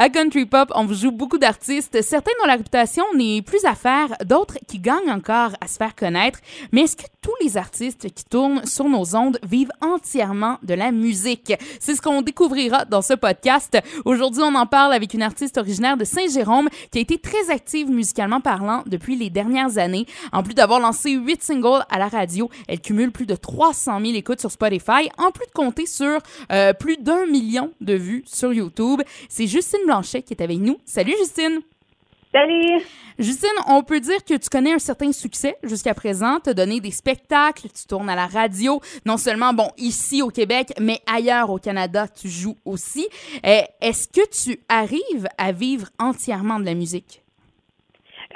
À Country Pop, on joue beaucoup d'artistes, certains dont la réputation n'est plus à faire, d'autres qui gagnent encore à se faire connaître. Mais est-ce que tous les artistes qui tournent sur nos ondes vivent entièrement de la musique? C'est ce qu'on découvrira dans ce podcast. Aujourd'hui, on en parle avec une artiste originaire de Saint-Jérôme qui a été très active musicalement parlant depuis les dernières années. En plus d'avoir lancé huit singles à la radio, elle cumule plus de 300 000 écoutes sur Spotify, en plus de compter sur euh, plus d'un million de vues sur YouTube. C'est Justine Blanchet qui est avec nous. Salut Justine! Salut! Justine, on peut dire que tu connais un certain succès jusqu'à présent. Tu as donné des spectacles, tu tournes à la radio, non seulement bon ici au Québec, mais ailleurs au Canada, tu joues aussi. Euh, est-ce que tu arrives à vivre entièrement de la musique?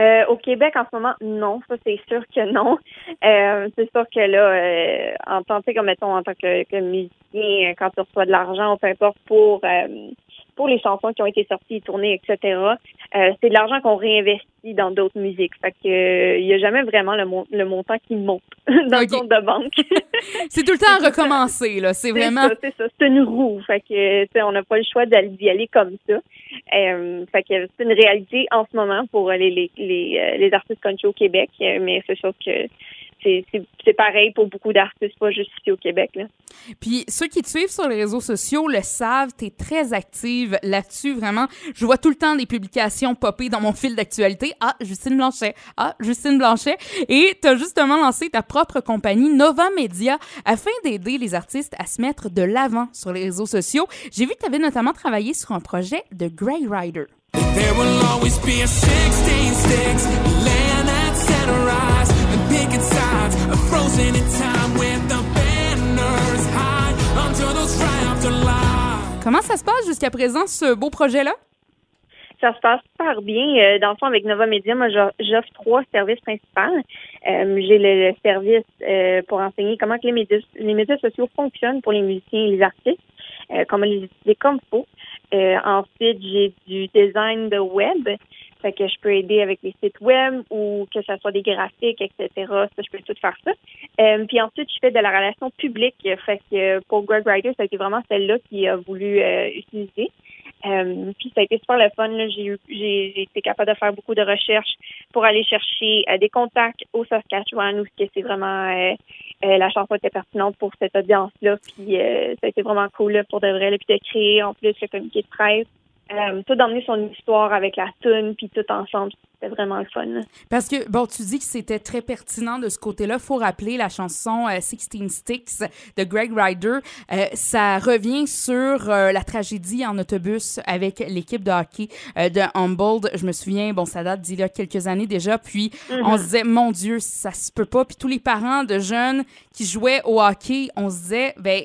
Euh, au Québec, en ce moment, non, ça c'est sûr que non. Euh, c'est sûr que là, euh, en tant que, mettons, en tant que, que musicien, quand tu reçois de l'argent, peu importe pour pour les chansons qui ont été sorties, tournées, etc. Euh, c'est de l'argent qu'on réinvestit dans d'autres musiques. Fait que euh, il y a jamais vraiment le, le montant qui monte dans le compte de banque. c'est tout le temps à recommencer là. C'est vraiment. C'est ça. C'est une roue. Fait que on n'a pas le choix d'y aller comme ça. Euh, fait que c'est une réalité en ce moment pour les les les, les artistes country au Québec. Mais c'est sûr que c'est pareil pour beaucoup d'artistes, pas juste ici au Québec. Là. Puis ceux qui te suivent sur les réseaux sociaux le savent, tu es très active là-dessus, vraiment. Je vois tout le temps des publications popper dans mon fil d'actualité. Ah, Justine Blanchet. Ah, Justine Blanchet. Et tu as justement lancé ta propre compagnie, Nova Media, afin d'aider les artistes à se mettre de l'avant sur les réseaux sociaux. J'ai vu que tu avais notamment travaillé sur un projet de Grey Rider. There will always be a 16 sticks, land at center Comment ça se passe jusqu'à présent, ce beau projet-là? Ça se passe super bien. Euh, dans le fond, avec Nova Media, moi, j'offre trois services principaux. Euh, j'ai le, service euh, pour enseigner comment que les médias, les médias sociaux fonctionnent pour les musiciens et les artistes, comment les utiliser comme faut. ensuite, j'ai du design de web. Fait que je peux aider avec les sites web ou que ce soit des graphiques, etc. Ça, je peux tout faire ça. Euh, puis ensuite, je fais de la relation publique. Fait que pour Greg Ryder, ça a été vraiment celle-là qui a voulu euh, utiliser. Euh, puis ça a été super le fun. J'ai été capable de faire beaucoup de recherches pour aller chercher des contacts au Saskatchewan où c'est vraiment la chanson était pertinente pour cette audience-là. Puis ça a été vraiment cool pour de vrai. puis de créer en plus le communiqué de presse euh, tout d'emmener son histoire avec la tune puis tout ensemble c'était vraiment le fun. Parce que, bon, tu dis que c'était très pertinent de ce côté-là. faut rappeler la chanson euh, Sixteen Sticks de Greg Ryder. Euh, ça revient sur la tragédie en autobus avec l'équipe de hockey de Humboldt. Je me souviens, bon, ça date d'il y a quelques années déjà. Puis on se disait, mon Dieu, ça se peut pas. Puis tous les parents de jeunes qui jouaient au hockey, on se disait, ben,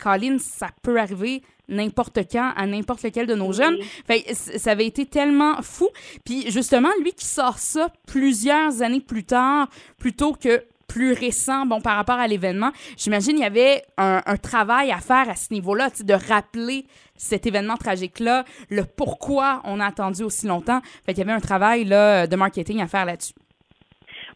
Colin, ça peut arriver n'importe quand à n'importe lequel de nos jeunes. Fait, ça avait été tellement fou. Puis justement, lui qui sort ça plusieurs années plus tard, plutôt que plus récent, bon, par rapport à l'événement, j'imagine il y avait un, travail à faire à ce niveau-là, de rappeler cet événement tragique-là, le pourquoi on a attendu aussi longtemps. Fait qu'il y avait un travail là, de marketing à faire là-dessus.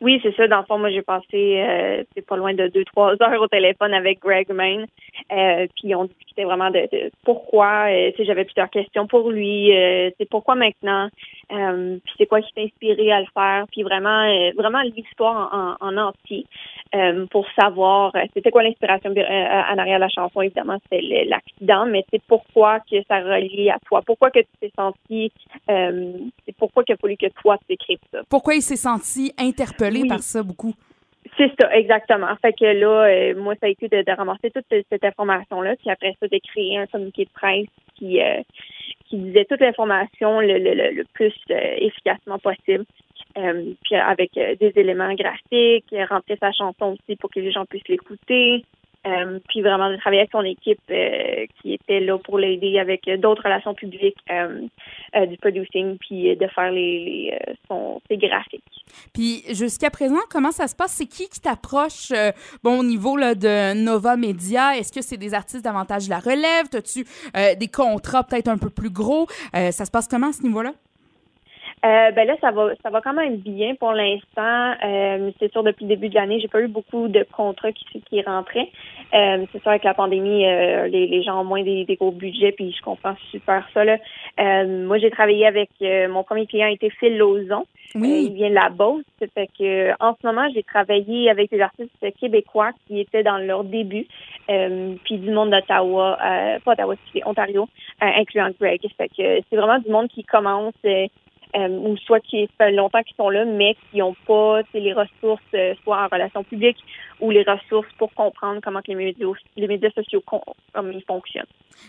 Oui, c'est ça. Dans le fond, moi, j'ai passé, euh, c'est pas loin de deux, trois heures au téléphone avec Greg Main. Euh, puis on discutait vraiment de, pourquoi. Euh, j'avais plusieurs questions pour lui. Euh, c'est pourquoi maintenant. Euh, puis c'est quoi qui t'a inspiré à le faire. Puis vraiment, vraiment l'histoire en, en, entier. pour savoir c'était quoi l'inspiration en arrière de la chanson. Évidemment, c'est l'accident, mais c'est pourquoi que ça relie à toi. Pourquoi que tu t'es senti, c'est pourquoi qu'il a fallu que toi tu écrives ça. Pourquoi il s'est senti interpellé par ça beaucoup? C'est ça, exactement. Fait que là, euh, moi, ça a été de, ramasser toute cette, information-là, puis après ça, de créer un communiqué de presse qui, euh, qui disait toute l'information le, le, le, plus euh, efficacement possible. puis avec des éléments graphiques, rentrer sa chanson aussi pour que les gens puissent l'écouter. Euh, puis vraiment de travailler avec son équipe euh, qui était là pour l'aider avec d'autres relations publiques euh, du producing puis de faire les, ses graphiques. Puis jusqu'à présent, comment ça se passe? C'est qui qui t'approche bon, au niveau là, de Nova Media? Est-ce que c'est des artistes davantage de la relève? As-tu des contrats peut-être un peu plus gros? ça se passe comment à ce niveau-là? Euh, ben là, ça va, ça va quand même bien pour l'instant. Euh, c'est sûr, depuis le début de l'année, j'ai pas eu beaucoup de contrats qui, qui rentraient. Euh, c'est sûr, avec la pandémie, euh, les, les gens ont moins des, gros budgets, puis je comprends super ça. Là. moi, j'ai travaillé avec mon premier client était Phil Lozon. Oui. il vient de la Beauce. Fait que en ce moment, j'ai travaillé avec des artistes québécois qui étaient dans leur début, puis du monde d'Ottawa, pas Ottawa, c'est Ontario, incluant Greg. Fait que c'est vraiment du monde qui commence euh, ou soit qui fait longtemps qu'ils sont là, mais qui n'ont pas les ressources, euh, soit en relations publiques ou les ressources pour comprendre comment que les médias, les médias sociaux comme ils fonctionnent.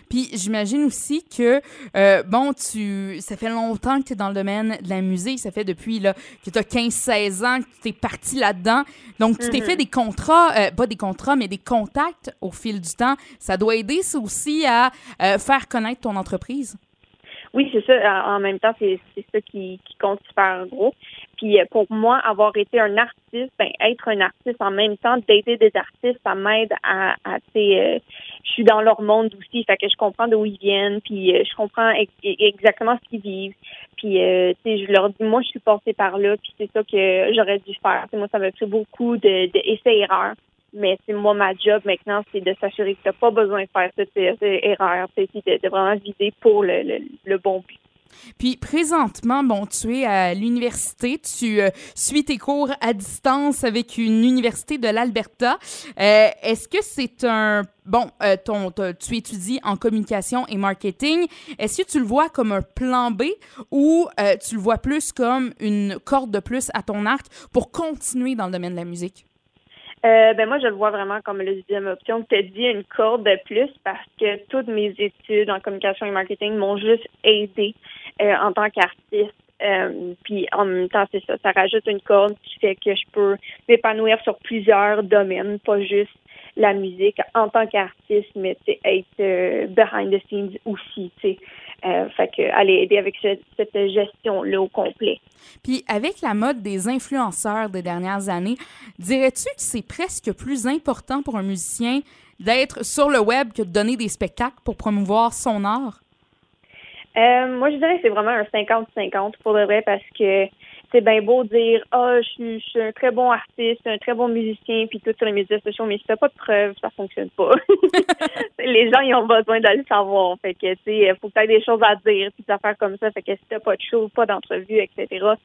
Puis j'imagine aussi que, euh, bon, tu, ça fait longtemps que tu es dans le domaine de la musique, ça fait depuis là, que tu as 15-16 ans que tu es parti là-dedans. Donc, tu t'es mm-hmm. fait des contrats, pas des contrats, mais des contacts au fil du temps. Ça doit aider ça aussi à faire connaître ton entreprise. Oui, c'est ça. En même temps, c'est ça qui, qui compte super gros. Puis euh, pour moi, avoir été un artiste, ben, être un artiste en même temps, d'aider des artistes, ça m'aide à, à euh, je suis dans leur monde aussi, fait que je comprends d'où ils viennent, puis euh, je comprends exactement ce qu'ils vivent. Puis euh, tu sais, je leur dis, moi, je suis passée par là, puis c'est ça que j'aurais dû faire. moi, ça m'a pris beaucoup de, de erreurs mais c'est moi, ma job maintenant, c'est de s'assurer que tu n'as pas besoin de faire toutes ces, de, vraiment viser pour le, le, bon but. Puis présentement, bon, tu es à l'université, tu euh, suis tes cours à distance avec une université de l'Alberta. Euh, est-ce que c'est un bon, euh, ton, tu étudies en communication et marketing. Est-ce que tu le vois comme un plan B ou tu le vois plus comme une corde de plus à ton arc pour continuer dans le domaine de la musique? Euh, ben moi, je le vois vraiment comme la deuxième option. Tu as dit une corde de plus parce que toutes mes études en communication et marketing m'ont juste aidé euh, en tant qu'artiste. Euh, puis en même temps, c'est ça, ça rajoute une corde qui fait que je peux m'épanouir sur plusieurs domaines, pas juste la musique en tant qu'artiste, mais être behind the scenes aussi. sais. Euh, fait que aller aider avec cette gestion-là au complet. Puis avec la mode des influenceurs des dernières années, dirais-tu que c'est presque plus important pour un musicien d'être sur le web que de donner des spectacles pour promouvoir son art? Euh, moi, je dirais que c'est vraiment un 50-50 pour le vrai parce que c'est bien beau dire ah je, suis, un très bon artiste, un très bon musicien, puis tout sur les médias sociaux, mais si t'as pas de preuves, ça fonctionne pas. les gens ils ont besoin de le savoir. Fait que tu sais, faut que tu aies des choses à dire, puis des affaires comme ça. Fait que si t'as pas de show, pas d'entrevue, etc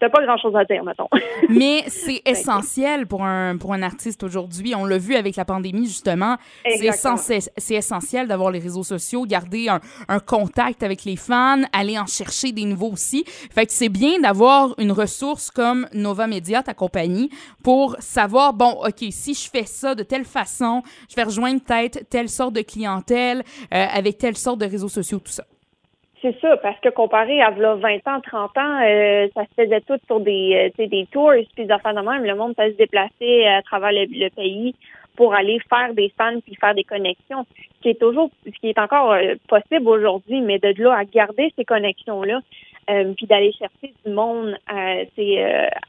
t'as pas grand-chose à dire, mettons. Mais c'est essentiel pour un, pour un artiste aujourd'hui. On l'a vu avec la pandémie, justement. C'est essentiel d'avoir les réseaux sociaux, garder un, un, contact avec les fans, aller en chercher des nouveaux aussi. Fait que c'est bien d'avoir une ressource comme Nova Media, ta compagnie, pour savoir, bon, OK, si je fais ça de telle façon, je vais rejoindre peut-être telle sorte de clientèle euh, avec telle sorte de réseaux sociaux, tout ça. C'est ça, parce que comparé à 20 ans, 30 ans, euh, ça se faisait tout sur des, euh, des tours, puis des affaires de même. Le monde peut se déplacer à travers le, pays pour aller faire des fans puis faire des connexions. Ce qui est toujours, ce qui est encore euh, possible aujourd'hui, mais de là à garder ces connexions-là, puis d'aller chercher du monde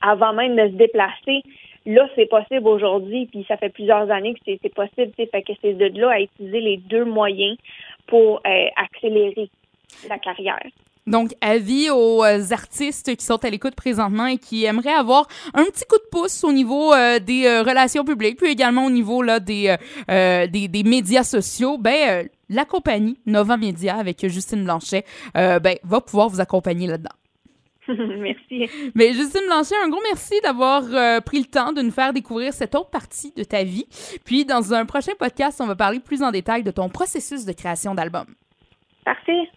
avant même de se déplacer, là, c'est possible aujourd'hui, puis ça fait plusieurs années que c'est possible. Fait que c'est de là à utiliser les deux moyens pour accélérer la carrière. Donc, avis aux euh, artistes qui sont à l'écoute présentement et qui aimeraient avoir un petit coup de pouce au niveau euh, des euh, relations publiques, puis également au niveau là, des, des, des, médias sociaux, ben, la compagnie Nova Media avec Justine Blanchet ben, va pouvoir vous accompagner là-dedans. merci. Mais Justine Blanchet, un gros merci d'avoir pris le temps de nous faire découvrir cette autre partie de ta vie. Puis, dans un prochain podcast, on va parler plus en détail de ton processus de création d'album. Parfait.